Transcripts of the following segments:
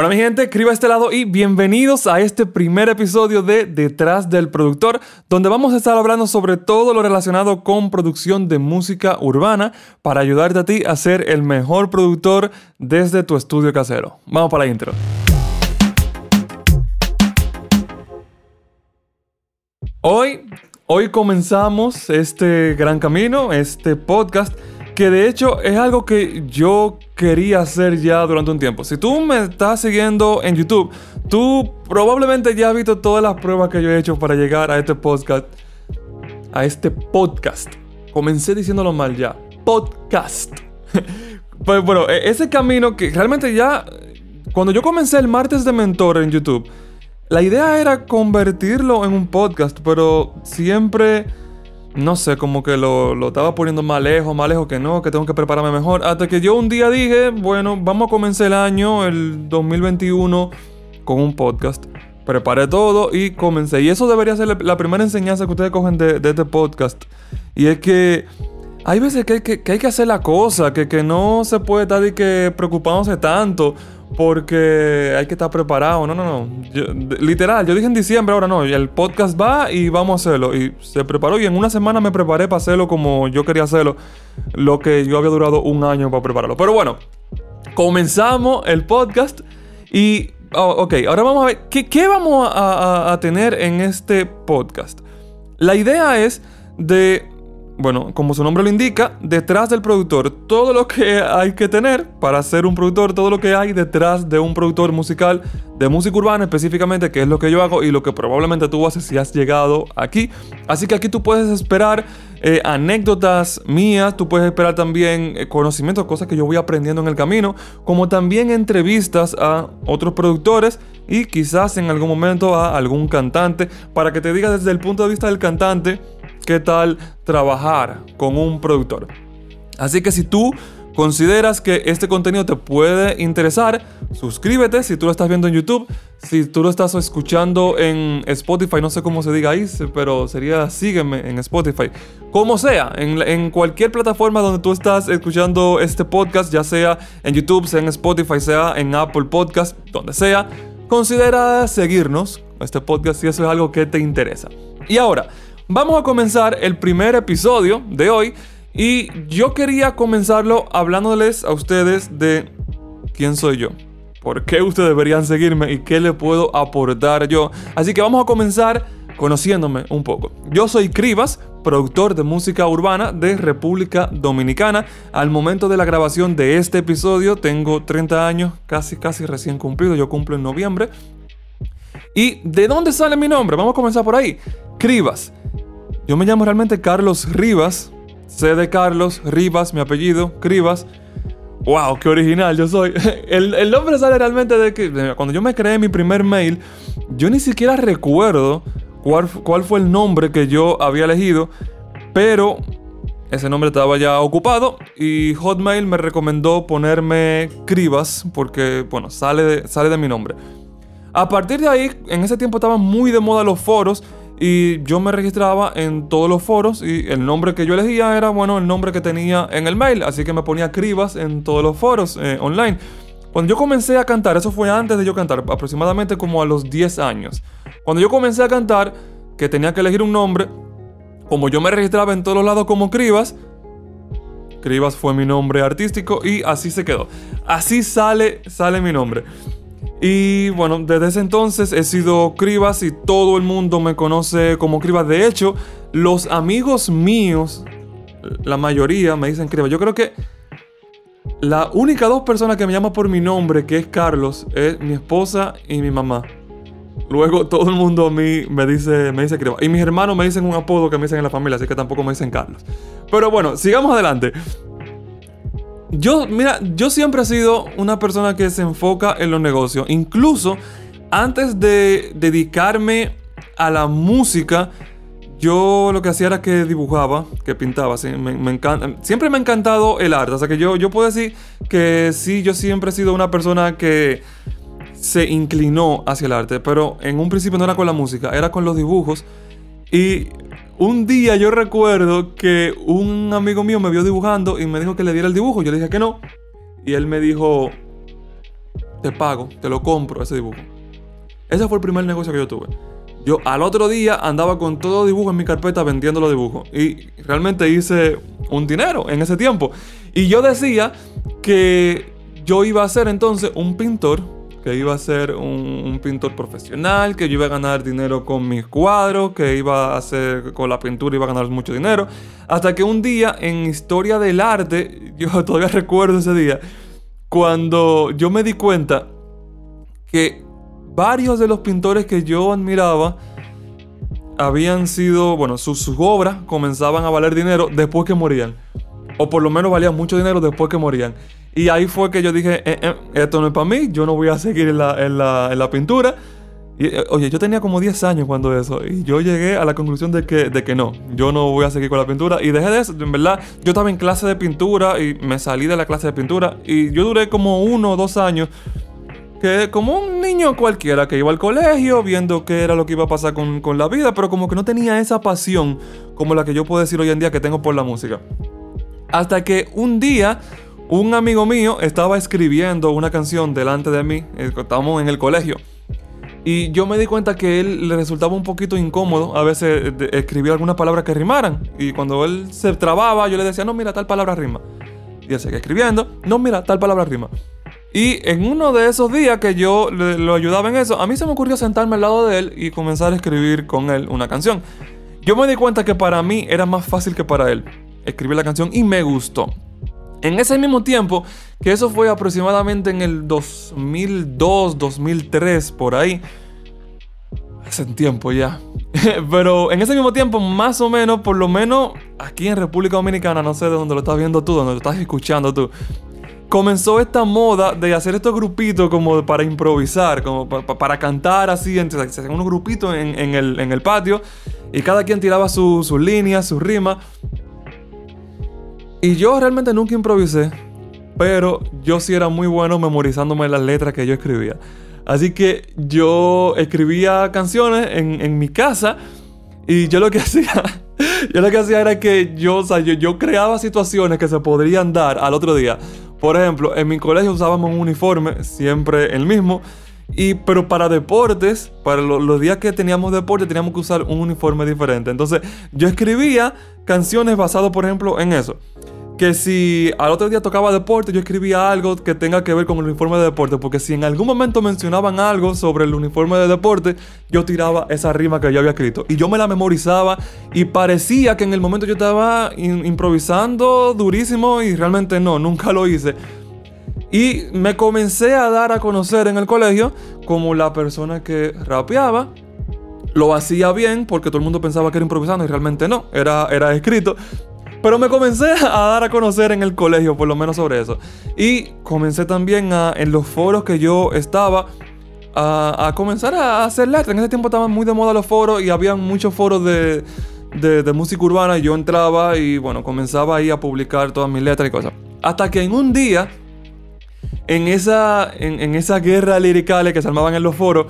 Hola mi gente, escriba a este lado y bienvenidos a este primer episodio de Detrás del Productor, donde vamos a estar hablando sobre todo lo relacionado con producción de música urbana para ayudarte a ti a ser el mejor productor desde tu estudio casero. Vamos para la intro. Hoy, hoy comenzamos este gran camino, este podcast que de hecho es algo que yo quería hacer ya durante un tiempo. Si tú me estás siguiendo en YouTube, tú probablemente ya has visto todas las pruebas que yo he hecho para llegar a este podcast. A este podcast. Comencé diciéndolo mal ya. Podcast. pues bueno, e-, ese camino que realmente ya... Cuando yo comencé el martes de mentor en YouTube, la idea era convertirlo en un podcast, pero siempre no sé, como que lo, estaba poniendo más lejos, más lejos que no, que tengo que prepararme mejor. Hasta que yo un día dije, bueno, vamos a comenzar el año, el 2021, con un podcast. Preparé todo y comencé. Y eso debería ser la primera enseñanza que ustedes cogen de, este podcast. Y es que hay veces que hay que, hacer la cosa, que, no se puede estar y que preocupándose tanto porque hay que estar preparado. No, no, no. literal, yo dije en diciembre, ahora no. El podcast va y vamos a hacerlo. Y se preparó y en una semana me preparé para hacerlo como yo quería hacerlo. Lo que yo había durado un año para prepararlo. Pero bueno, comenzamos el podcast y... Oh, ok, ahora vamos a ver, ¿qué, qué vamos a tener en este podcast? La idea es de bueno, como su nombre lo indica, detrás del productor, todo lo que hay que tener para ser un productor, todo lo que hay detrás de un productor musical, de música urbana específicamente, que es lo que yo hago y lo que probablemente tú haces si has llegado aquí. Así que aquí tú puedes esperar eh, anécdotas mías, tú puedes esperar también eh, conocimientos, cosas que yo voy aprendiendo en el camino, como también entrevistas a otros productores y quizás en algún momento a algún cantante, para que te diga desde el punto de vista del cantante, qué tal trabajar con un productor. Así que si tú consideras que este contenido te puede interesar, suscríbete si tú lo estás viendo en YouTube. Si tú lo estás escuchando en Spotify, no sé cómo se diga ahí, pero sería sígueme en Spotify. Como sea, en, cualquier plataforma donde tú estás escuchando este podcast, ya sea en YouTube, sea en Spotify, sea en Apple Podcast, donde sea, considera seguirnos este podcast si eso es algo que te interesa. Y ahora, Vamos a comenzar el primer episodio de hoy y yo quería comenzarlo hablándoles a ustedes de quién soy yo. ¿Por qué ustedes deberían seguirme y qué le puedo aportar yo? Así que vamos a comenzar conociéndome un poco. Yo soy Cribas, productor de música urbana de República Dominicana. Al momento de la grabación de este episodio tengo 30 años, casi casi recién cumplido, yo cumplo en noviembre. ¿Y de dónde sale mi nombre? Vamos a comenzar por ahí. Cribas. Yo me llamo realmente Carlos Rivas. C de Carlos, Rivas, mi apellido, Cribas. ¡Wow! ¡Qué original yo soy! El, nombre sale realmente de que cuando yo me creé mi primer mail, yo ni siquiera recuerdo cuál, cuál fue el nombre que yo había elegido, pero ese nombre estaba ya ocupado y Hotmail me recomendó ponerme Cribas porque, bueno, sale sale de mi nombre. A partir de ahí, en ese tiempo estaban muy de moda los foros y yo me registraba en todos los foros y el nombre que yo elegía era, bueno, el nombre que tenía en el mail, así que me ponía Cribas en todos los foros eh, online. Cuando yo comencé a cantar, eso fue antes de yo cantar, aproximadamente como a los 10 años. Cuando yo comencé a cantar, que tenía que elegir un nombre, como yo me registraba en todos los lados como Cribas, Cribas fue mi nombre artístico y así se quedó. Así sale, sale mi nombre. Y bueno, desde ese entonces he sido Cribas y todo el mundo me conoce como Cribas. De hecho, los amigos míos, la mayoría me dicen Cribas. Yo creo que la única dos personas que me llaman por mi nombre, que es Carlos, es mi esposa y mi mamá. Luego todo el mundo a mí me dice, me dice Cribas. Y mis hermanos me dicen un apodo que me dicen en la familia, así que tampoco me dicen Carlos. Pero bueno, sigamos adelante. Yo, mira, yo siempre he sido una persona que se enfoca en los negocios. Incluso antes de dedicarme a la música, yo lo que hacía era que dibujaba, que pintaba. Me, encanta, siempre me ha encantado el arte. O sea que yo, yo puedo decir que sí, yo siempre he sido una persona que se inclinó hacia el arte. Pero en un principio no era con la música, era con los dibujos. Y un día yo recuerdo que un amigo mío me vio dibujando y me dijo que le diera el dibujo. Yo le dije que no. Y él me dijo, te pago, te lo compro ese dibujo. Ese fue el primer negocio que yo tuve. Yo al otro día andaba con todo dibujo en mi carpeta vendiendo los dibujos. Y realmente hice un dinero en ese tiempo. Y yo decía que yo iba a ser entonces un pintor, que iba a ser un, pintor profesional, que yo iba a ganar dinero con mis cuadros, que iba a hacer con la pintura, iba a ganar mucho dinero. Hasta que un día en historia del arte, yo todavía recuerdo ese día, cuando yo me di cuenta que varios de los pintores que yo admiraba habían sido, bueno, sus, obras comenzaban a valer dinero después que morían. O por lo menos valían mucho dinero después que morían. Y ahí fue que yo dije, eh, eh, esto no es para mí, yo no voy a seguir en la, pintura. Y, eh, oye, yo tenía como 10 años cuando eso. Y yo llegué a la conclusión de que, de que no, yo no voy a seguir con la pintura. Y dejé de eso, en verdad. Yo estaba en clase de pintura y me salí de la clase de pintura. Y yo duré como uno o dos años que como un niño cualquiera que iba al colegio viendo qué era lo que iba a pasar con, con, la vida, pero como que no tenía esa pasión como la que yo puedo decir hoy en día que tengo por la música. Hasta que un día un amigo mío estaba escribiendo una canción delante de mí, eh, estábamos en el colegio, y yo me di cuenta que él le resultaba un poquito incómodo a veces escribir algunas palabras que rimaran, y cuando él se trababa yo le decía, no, mira, tal palabra rima. Y él seguía escribiendo, no, mira, tal palabra rima. Y en uno de esos días que yo lo ayudaba en eso, a mí se me ocurrió sentarme al lado de él y comenzar a escribir con él una canción. Yo me di cuenta que para mí era más fácil que para él escribir la canción y me gustó. En ese mismo tiempo, que eso fue aproximadamente en el 2002, 2003, por ahí. Hace tiempo ya. Pero en ese mismo tiempo, más o menos, por lo menos aquí en República Dominicana, no sé de dónde lo estás viendo tú, dónde lo estás escuchando tú comenzó esta moda de hacer estos grupitos como para improvisar, como para cantar así, hacían unos grupitos en, el, patio y cada quien tiraba sus líneas, sus rimas. Y yo realmente nunca improvisé, pero yo sí era muy bueno memorizándome las letras que yo escribía. Así que yo escribía canciones en, mi casa y yo lo que hacía... Yo lo que hacía era que yo, yo, yo creaba situaciones que se podrían dar al otro día. Por ejemplo, en mi colegio usábamos un uniforme, siempre el mismo. Y, pero para deportes, para los días que teníamos deporte, teníamos que usar un uniforme diferente. Entonces, yo escribía canciones basadas, por ejemplo, en eso que si al otro día tocaba deporte, yo escribía algo que tenga que ver con el uniforme de deporte. Porque si en algún momento mencionaban algo sobre el uniforme de deporte, yo tiraba esa rima que yo había escrito. Y yo me la memorizaba y parecía que en el momento yo estaba improvisando durísimo y realmente no, nunca lo hice. Y me comencé a dar a conocer en el colegio como la persona que rapeaba lo hacía bien porque todo el mundo pensaba que era improvisando y realmente no, era, era escrito. Pero me comencé a dar a conocer en el colegio, por lo menos sobre eso. Y comencé también a, en los foros que yo estaba a, comenzar a hacer letras. En ese tiempo estaban muy de moda los foros y había muchos foros de, de, música urbana. Y yo entraba y bueno, comenzaba ahí a publicar todas mis letras y cosas. Hasta que en un día, en esa, en, en esa guerra liricales que se armaban en los foros,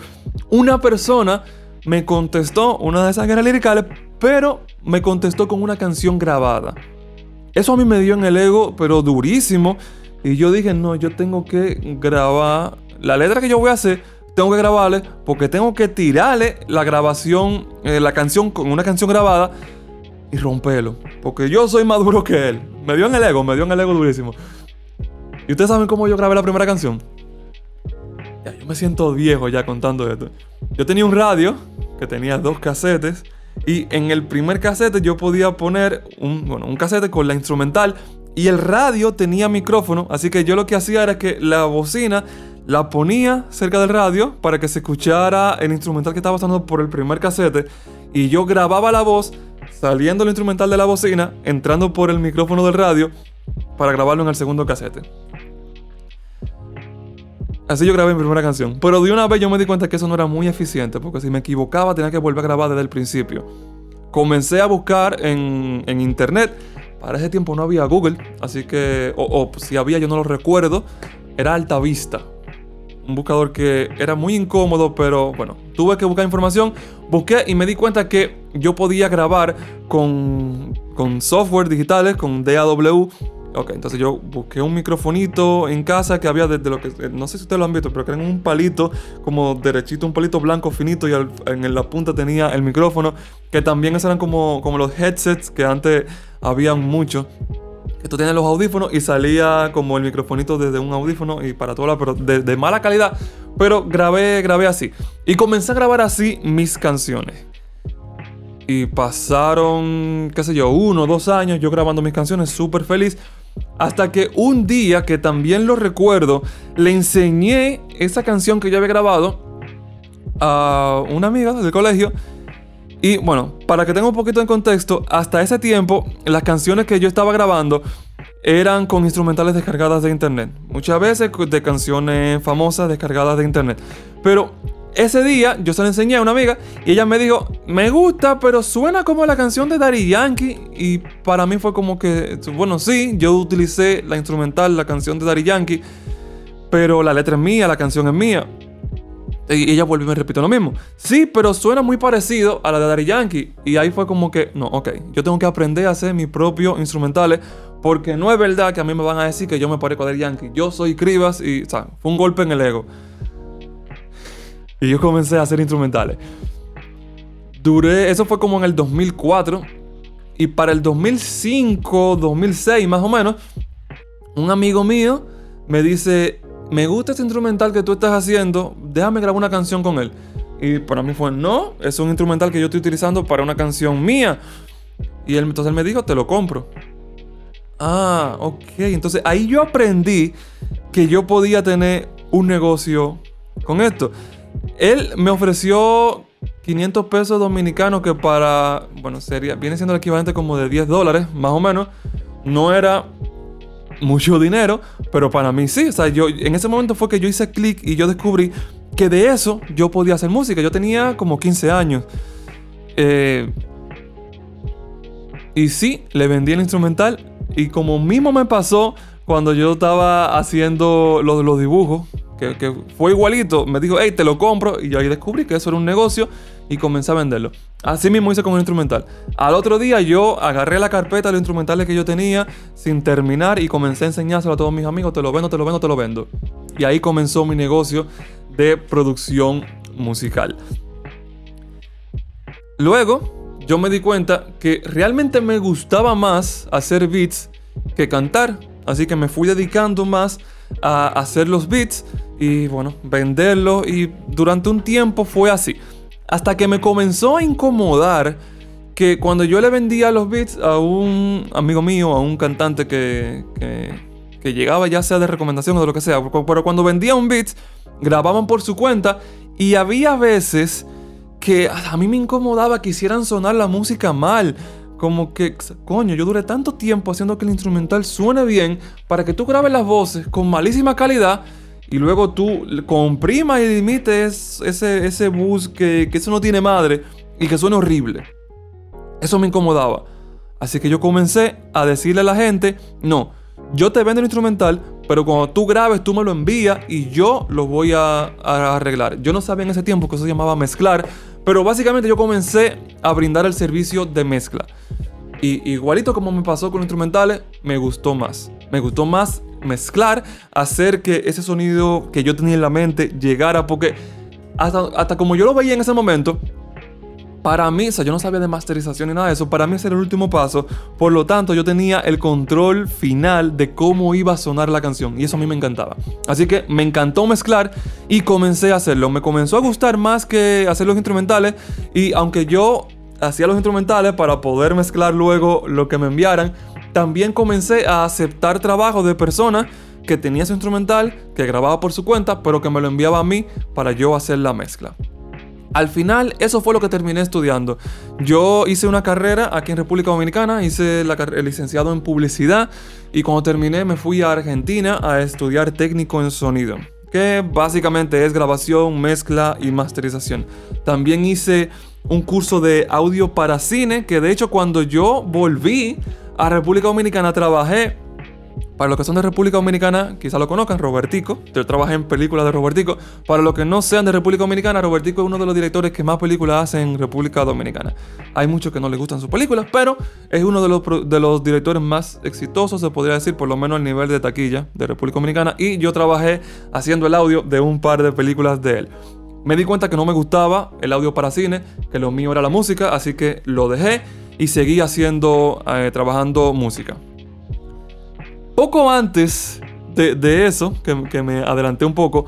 una persona me contestó una de esas guerras liricales pero me contestó con una canción grabada. Eso a mí me dio en el ego, pero durísimo. Y yo dije, no, yo tengo que grabar la letra que yo voy a hacer. Tengo que grabarle porque tengo que tirarle la grabación, eh, la canción con una canción grabada y romperlo. Porque yo soy más duro que él. Me dio en el ego, me dio en el ego durísimo. ¿Y ustedes saben cómo yo grabé la primera canción? Ya, yo me siento viejo ya contando esto. Yo tenía un radio que tenía dos casetes y en el primer casete yo podía poner un, bueno, un casete con la instrumental y el radio tenía micrófono, así que yo lo que hacía era que la bocina la ponía cerca del radio para que se escuchara el instrumental que estaba sonando por el primer casete y yo grababa la voz saliendo el instrumental de la bocina, entrando por el micrófono del radio para grabarlo en el segundo casete. Así yo grabé mi primera canción. Pero de una vez yo me di cuenta que eso no era muy eficiente, porque si me equivocaba tenía que volver a grabar desde el principio. Comencé a buscar en, internet. Para ese tiempo no había Google, así que, o, si había yo no lo recuerdo, era Alta Vista. Un buscador que era muy incómodo, pero bueno, tuve que buscar información, busqué y me di cuenta que yo podía grabar con, con software digitales, con DAW, Ok, entonces yo busqué un microfonito en casa que había desde lo que, eh, no sé si ustedes lo han visto, pero que era un palito como derechito, un palito blanco finito y en la punta tenía el micrófono, que también esos eran como, como los headsets que antes habían mucho. Tú tienes los audífonos y salía como el microfonito desde un audífono y para toda la, pero de, de mala calidad. Pero grabé, grabé así. Y comencé a grabar así mis canciones. Y pasaron, qué sé yo, uno o dos años yo grabando mis canciones súper feliz. Hasta que un día, que también lo recuerdo, le enseñé esa canción que yo había grabado a una amiga del colegio. Y bueno, para que tenga un poquito de contexto, hasta ese tiempo las canciones que yo estaba grabando eran con instrumentales descargadas de internet. Muchas veces de canciones famosas descargadas de internet. Pero ese día yo se la enseñé a una amiga y ella me dijo, me gusta, pero suena como la canción de Daddy Yankee. Y para mí fue como que, bueno, sí, yo utilicé la instrumental, la canción de Daddy Yankee, pero la letra es mía, la canción es mía. Y ella vuelve y me repite lo mismo. Sí, pero suena muy parecido a la de Daddy Yankee. Y ahí fue como que, no, ok, yo tengo que aprender a hacer mis propios instrumentales. Porque no es verdad que a mí me van a decir que yo me parezco a Daddy Yankee. Yo soy Cribas y, o sea, fue un golpe en el ego. Y yo comencé a hacer instrumentales. Duré, eso fue como en el 2004. Y para el 2005, 2006 más o menos, un amigo mío me dice, me gusta este instrumental que tú estás haciendo, déjame grabar una canción con él. Y para mí fue, no, es un instrumental que yo estoy utilizando para una canción mía. Y entonces él me dijo, te lo compro. Ah, ok. Entonces ahí yo aprendí que yo podía tener un negocio con esto. Él me ofreció 500 pesos dominicanos que para, bueno, sería, viene siendo el equivalente como de 10 dólares, más o menos. No era mucho dinero, pero para mí sí. O sea, yo, en ese momento fue que yo hice clic y yo descubrí que de eso yo podía hacer música. Yo tenía como 15 años. Eh, y sí, le vendí el instrumental. Y como mismo me pasó cuando yo estaba haciendo los, los dibujos, que, fue igualito, me dijo, hey, te lo compro. Y yo ahí descubrí que eso era un negocio y comencé a venderlo. Así mismo hice con el instrumental. Al otro día yo agarré la carpeta de los instrumentales que yo tenía sin terminar y comencé a enseñárselo a todos mis amigos, te lo vendo, te lo vendo, te lo vendo. Y ahí comenzó mi negocio de producción musical. Luego, yo me di cuenta que realmente me gustaba más hacer beats que cantar. Así que me fui dedicando más a hacer los beats y bueno, venderlo y durante un tiempo fue así. Hasta que me comenzó a incomodar que cuando yo le vendía los beats a un amigo mío, a un cantante que, que, llegaba ya sea de recomendación o de lo que sea, pero cuando vendía un beat, grababan por su cuenta y había veces que a mí me incomodaba que hicieran sonar la música mal. Como que, coño, yo duré tanto tiempo haciendo que el instrumental suene bien para que tú grabes las voces con malísima calidad y luego tú comprimas y limites ese, ese bus que, que eso no tiene madre y que suene horrible. Eso me incomodaba. Así que yo comencé a decirle a la gente, no, yo te vendo el instrumental, pero cuando tú grabes tú me lo envías y yo lo voy a, a, arreglar. Yo no sabía en ese tiempo que eso se llamaba mezclar, pero básicamente yo comencé a brindar el servicio de mezcla. Y igualito como me pasó con instrumentales, me gustó más. Me gustó más mezclar, hacer que ese sonido que yo tenía en la mente llegara, porque hasta, como yo lo veía en ese momento, para mí, o yo no sabía de masterización ni nada de eso, para mí era el último paso, por lo tanto yo tenía el control final de cómo iba a sonar la canción y eso a mí me encantaba. Así que me encantó mezclar y comencé a hacerlo, me comenzó a gustar más que hacer los instrumentales y aunque yo hacía los instrumentales para poder mezclar luego lo que me enviaran, también comencé a aceptar trabajo de personas que tenía su instrumental, que grababa por su cuenta, pero que me lo enviaba a mí para yo hacer la mezcla. Al final, eso fue lo que terminé estudiando. Yo hice una carrera aquí en República Dominicana, hice el licenciado en publicidad y cuando terminé me fui a Argentina a estudiar técnico en sonido, que básicamente es grabación, mezcla y masterización. También hice un curso de audio para cine, que de hecho cuando yo volví a República Dominicana trabajé Para los que son de República Dominicana, quizá lo conozcan, Robertico. Yo trabajé en películas de Robertico. Para los que no sean de República Dominicana, Robertico es uno de los directores que más películas hace en República Dominicana. Hay muchos que no les gustan sus películas, pero es uno de los, de los directores más exitosos, se podría decir, por lo menos al nivel de taquilla de República Dominicana. Y yo trabajé haciendo el audio de un par de películas de él. Me di cuenta que no me gustaba el audio para cine, que lo mío era la música, así que lo dejé y seguí haciendo, eh, trabajando música. Poco antes de, eso, que, me adelanté un poco,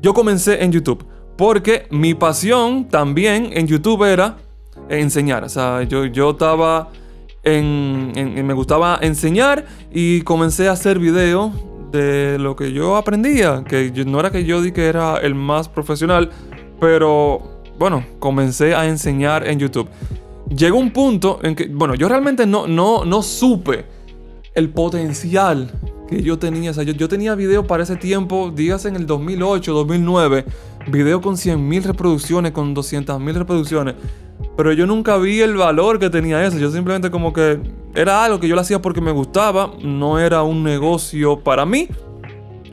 yo comencé en YouTube. Porque mi pasión también en YouTube era enseñar. O sea, yo, yo estaba en, Me gustaba enseñar y comencé a hacer videos de lo que yo aprendía. Que no era que yo di que era el más profesional, pero bueno, comencé a enseñar en YouTube. Llegó un punto en que, bueno, yo realmente no, no, no supe el potencial que yo tenía. O sea, yo, tenía video para ese tiempo, días en el 2008, 2009, video con 100.000 reproducciones, con 200.000 reproducciones. Pero yo nunca vi el valor que tenía eso. Yo simplemente como que era algo que yo lo hacía porque me gustaba. No era un negocio para mí.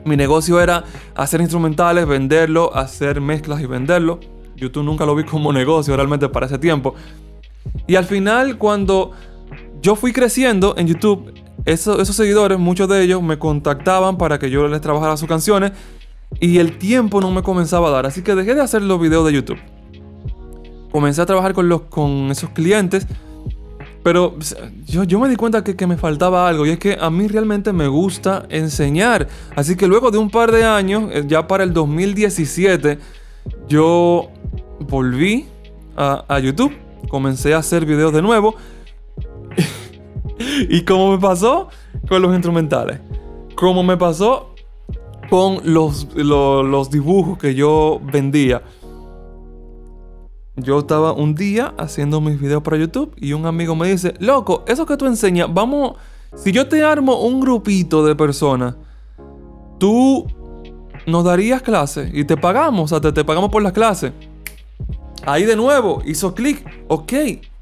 Mi negocio era hacer instrumentales, venderlo, hacer mezclas y venderlo. YouTube nunca lo vi como negocio realmente para ese tiempo. Y al final cuando yo fui creciendo en YouTube, esos seguidores, muchos de ellos me contactaban para que yo les trabajara sus canciones y el tiempo no me comenzaba a dar, así que dejé de hacer los videos de YouTube. Comencé a trabajar con, los, con esos clientes, pero yo, yo me di cuenta que, que me faltaba algo y es que a mí realmente me gusta enseñar. Así que luego de un par de años, eh, ya para el 2017, yo volví a, YouTube, comencé a hacer videos de nuevo y como me pasó con los instrumentales, como me pasó con los, los, dibujos que yo vendía. Yo estaba un día haciendo mis videos para YouTube y un amigo me dice, loco, eso que tú enseñas, vamos, si yo te armo un grupito de personas, tú nos darías clases y te pagamos, o sea, te, pagamos por las clases. Ahí de nuevo hizo clic, ok,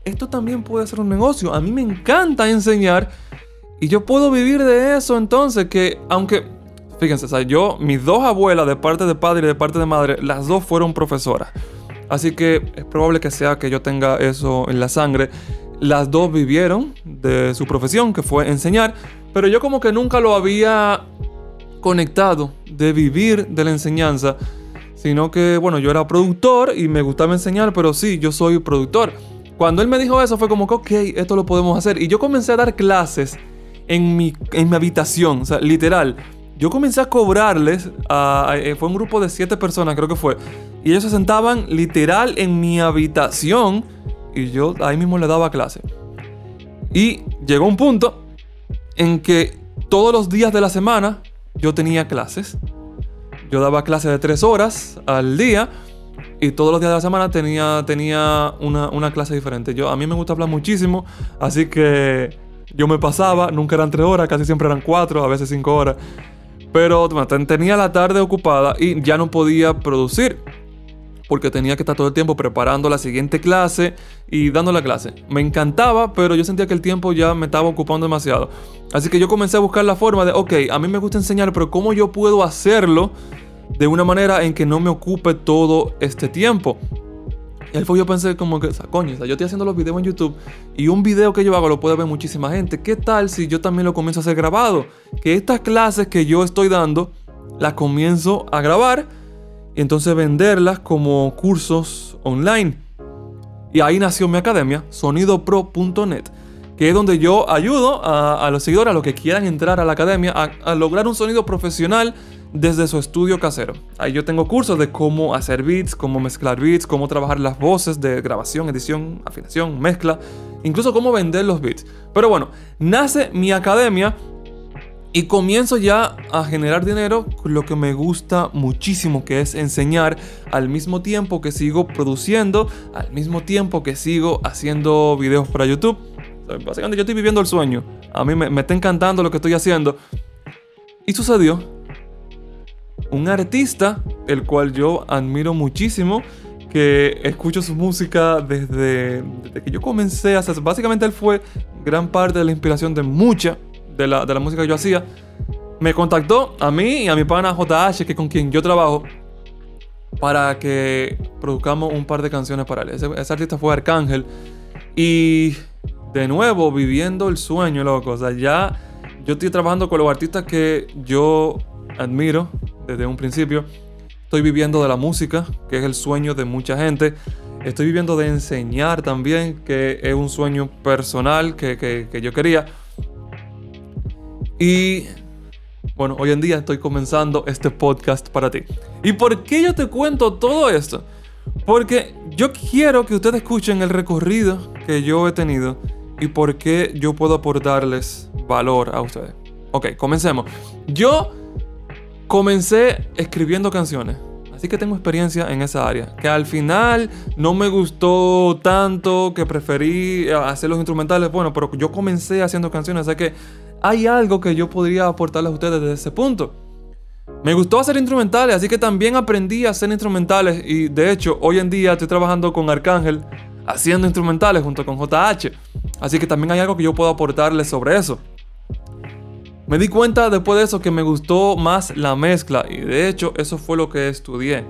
esto también puede ser un negocio. A mí me encanta enseñar y yo puedo vivir de eso entonces que aunque, fíjense, yo, mis dos abuelas de parte de padre y de parte de madre, las dos fueron profesoras. Así que es probable que sea que yo tenga eso en la sangre. Las dos vivieron de su profesión, que fue enseñar, pero yo como que nunca lo había conectado de vivir de la enseñanza, sino que, bueno, yo era productor y me gustaba enseñar, pero sí, yo soy productor. Cuando él me dijo eso fue como que, ok, esto lo podemos hacer. Y yo comencé a dar clases en mi, en mi habitación, o sea, literal. Yo comencé a cobrarles, eh, fue un grupo de siete personas creo que fue, y ellos se sentaban literal en mi habitación y yo ahí mismo le daba clase. Y llegó un punto en que todos los días de la semana yo tenía clases. Yo daba clases de tres horas al día y todos los días de la semana tenía, tenía una, clase diferente. Yo, a mí me gusta hablar muchísimo, así que yo me pasaba, nunca eran tres horas, casi siempre eran cuatro, a veces cinco horas. Pero tenía la tarde ocupada y ya no podía producir. Porque tenía que estar todo el tiempo preparando la siguiente clase y dando la clase. Me encantaba, pero yo sentía que el tiempo ya me estaba ocupando demasiado. Así que yo comencé a buscar la forma de, ok, a mí me gusta enseñar, pero ¿cómo yo puedo hacerlo de una manera en que no me ocupe todo este tiempo. Y ahí fue yo pensé como que, coño, yo estoy haciendo los videos en YouTube y un video que yo hago lo puede ver muchísima gente. ¿Qué tal si yo también lo comienzo a hacer grabado? Que estas clases que yo estoy dando las comienzo a grabar y entonces venderlas como cursos online. Y ahí nació mi academia, sonidopro.net, que es donde yo ayudo a, los seguidores, a los que quieran entrar a la academia, a lograr un sonido profesional desde su estudio casero. Ahí yo tengo cursos de cómo hacer beats, cómo mezclar beats, cómo trabajar las voces de grabación, edición, afinación, mezcla, incluso cómo vender los beats. Pero bueno, nace mi academia y comienzo ya a generar dinero lo que me gusta muchísimo, que es enseñar al mismo tiempo que sigo produciendo, al mismo tiempo que sigo haciendo videos para YouTube. Básicamente yo estoy viviendo el sueño. A mí me, me está encantando lo que estoy haciendo. Y sucedió un artista, el cual yo admiro muchísimo, que escucho su música desde, que yo comencé a hacer. Básicamente él fue gran parte de la inspiración de mucha de la, de la música que yo hacía, me contactó a mí y a mi pana JH, que con quien yo trabajo, para que produzcamos un par de canciones para él. Ese, artista fue Arcángel. Y de nuevo, viviendo el sueño, loco. O sea, ya yo estoy trabajando con los artistas que yo admiro desde un principio. Estoy viviendo de la música, que es el sueño de mucha gente. Estoy viviendo de enseñar también, que es un sueño personal que, que yo quería. Y bueno, hoy en día estoy comenzando este podcast para ti. ¿Y por qué yo te cuento todo esto? Porque yo quiero que ustedes escuchen el recorrido que yo he tenido y por qué yo puedo aportarles valor a ustedes. Ok, comencemos. Yo comencé escribiendo canciones. Así que tengo experiencia en esa área. Que al final no me gustó tanto, que preferí hacer los instrumentales. Bueno, pero yo comencé haciendo canciones. Así que hay algo que yo podría aportarles a ustedes desde ese punto. Me gustó hacer instrumentales, así que también aprendí a hacer instrumentales y de hecho hoy en día estoy trabajando con Arcángel haciendo instrumentales junto con JH. Así que también hay algo que yo puedo aportarles sobre eso. Me di cuenta después de eso que me gustó más la mezcla y de hecho eso fue lo que estudié.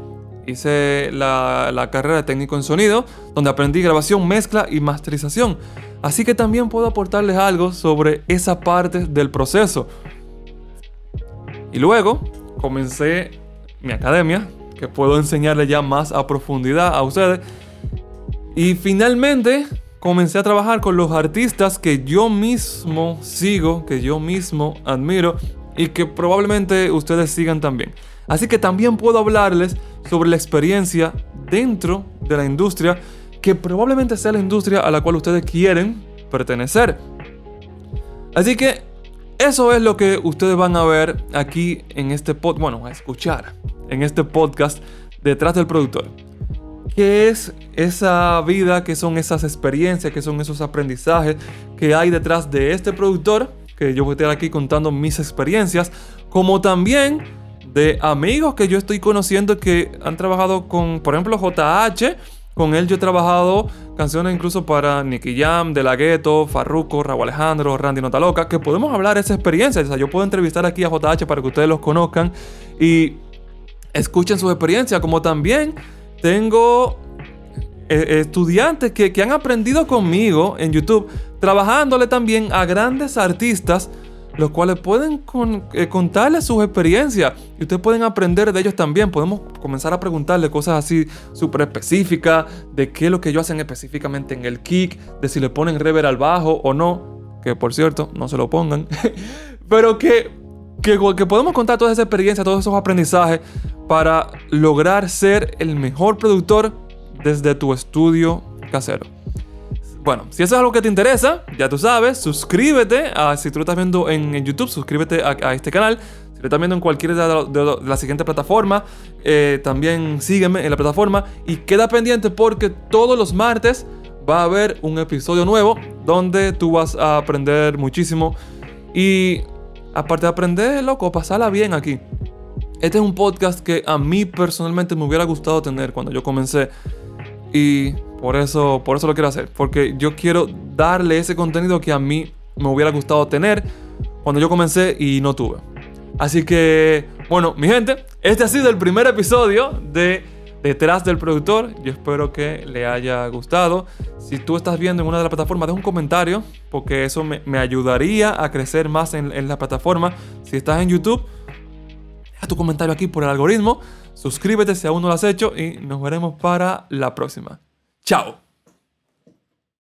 Hice la, la carrera de técnico en sonido, donde aprendí grabación, mezcla y masterización. Así que también puedo aportarles algo sobre esa parte del proceso. Y luego comencé mi academia, que puedo enseñarles ya más a profundidad a ustedes. Y finalmente comencé a trabajar con los artistas que yo mismo sigo, que yo mismo admiro y que probablemente ustedes sigan también. Así que también puedo hablarles sobre la experiencia dentro de la industria que probablemente sea la industria a la cual ustedes quieren pertenecer. Así que eso es lo que ustedes van a ver aquí en este podcast, bueno, a escuchar en este podcast detrás del productor. ¿Qué es esa vida? ¿Qué son esas experiencias? ¿Qué son esos aprendizajes que hay detrás de este productor? Que yo voy a estar aquí contando mis experiencias, como también de amigos que yo estoy conociendo que han trabajado con, por ejemplo, JH con él yo he trabajado canciones incluso para Nicky Jam, De La Ghetto, Farruko, Raúl Alejandro, Randy Notaloca, que podemos hablar de esa experiencia. O sea, yo puedo entrevistar aquí a JH para que ustedes los conozcan y escuchen su experiencia, como también tengo eh, estudiantes que, que han aprendido conmigo en YouTube, trabajándole también a grandes artistas los cuales pueden eh, contarles sus experiencias y ustedes pueden aprender de ellos también. Podemos comenzar a preguntarle cosas así súper específicas, de qué es lo que ellos hacen específicamente en el kick, de si le ponen rever al bajo o no, que por cierto, no se lo pongan, pero que, que, que podemos contar toda esa experiencia, todos esos aprendizajes para lograr ser el mejor productor desde tu estudio casero. Bueno, si eso es algo que te interesa, ya tú sabes, suscríbete. A, si tú lo estás viendo en, YouTube, suscríbete a, este canal. Si lo estás viendo en cualquiera de, las siguientes plataformas, eh, también sígueme en la plataforma. Y queda pendiente porque todos los martes va a haber un episodio nuevo donde tú vas a aprender muchísimo. Y aparte de aprender, loco, pasarla bien aquí. Este es un podcast que a mí personalmente me hubiera gustado tener cuando yo comencé. Y por eso, por eso lo quiero hacer. Porque yo quiero darle ese contenido que a mí me hubiera gustado tener cuando yo comencé y no tuve. Así que, bueno, mi gente, este ha sido el primer episodio de Detrás del Productor. Yo espero que le haya gustado. Si tú estás viendo en una de las plataformas, deja un comentario, porque eso me, ayudaría a crecer más en, en la plataforma. Si estás en YouTube, deja tu comentario aquí por el algoritmo. Suscríbete si aún no lo has hecho y nos veremos para la próxima. Chao.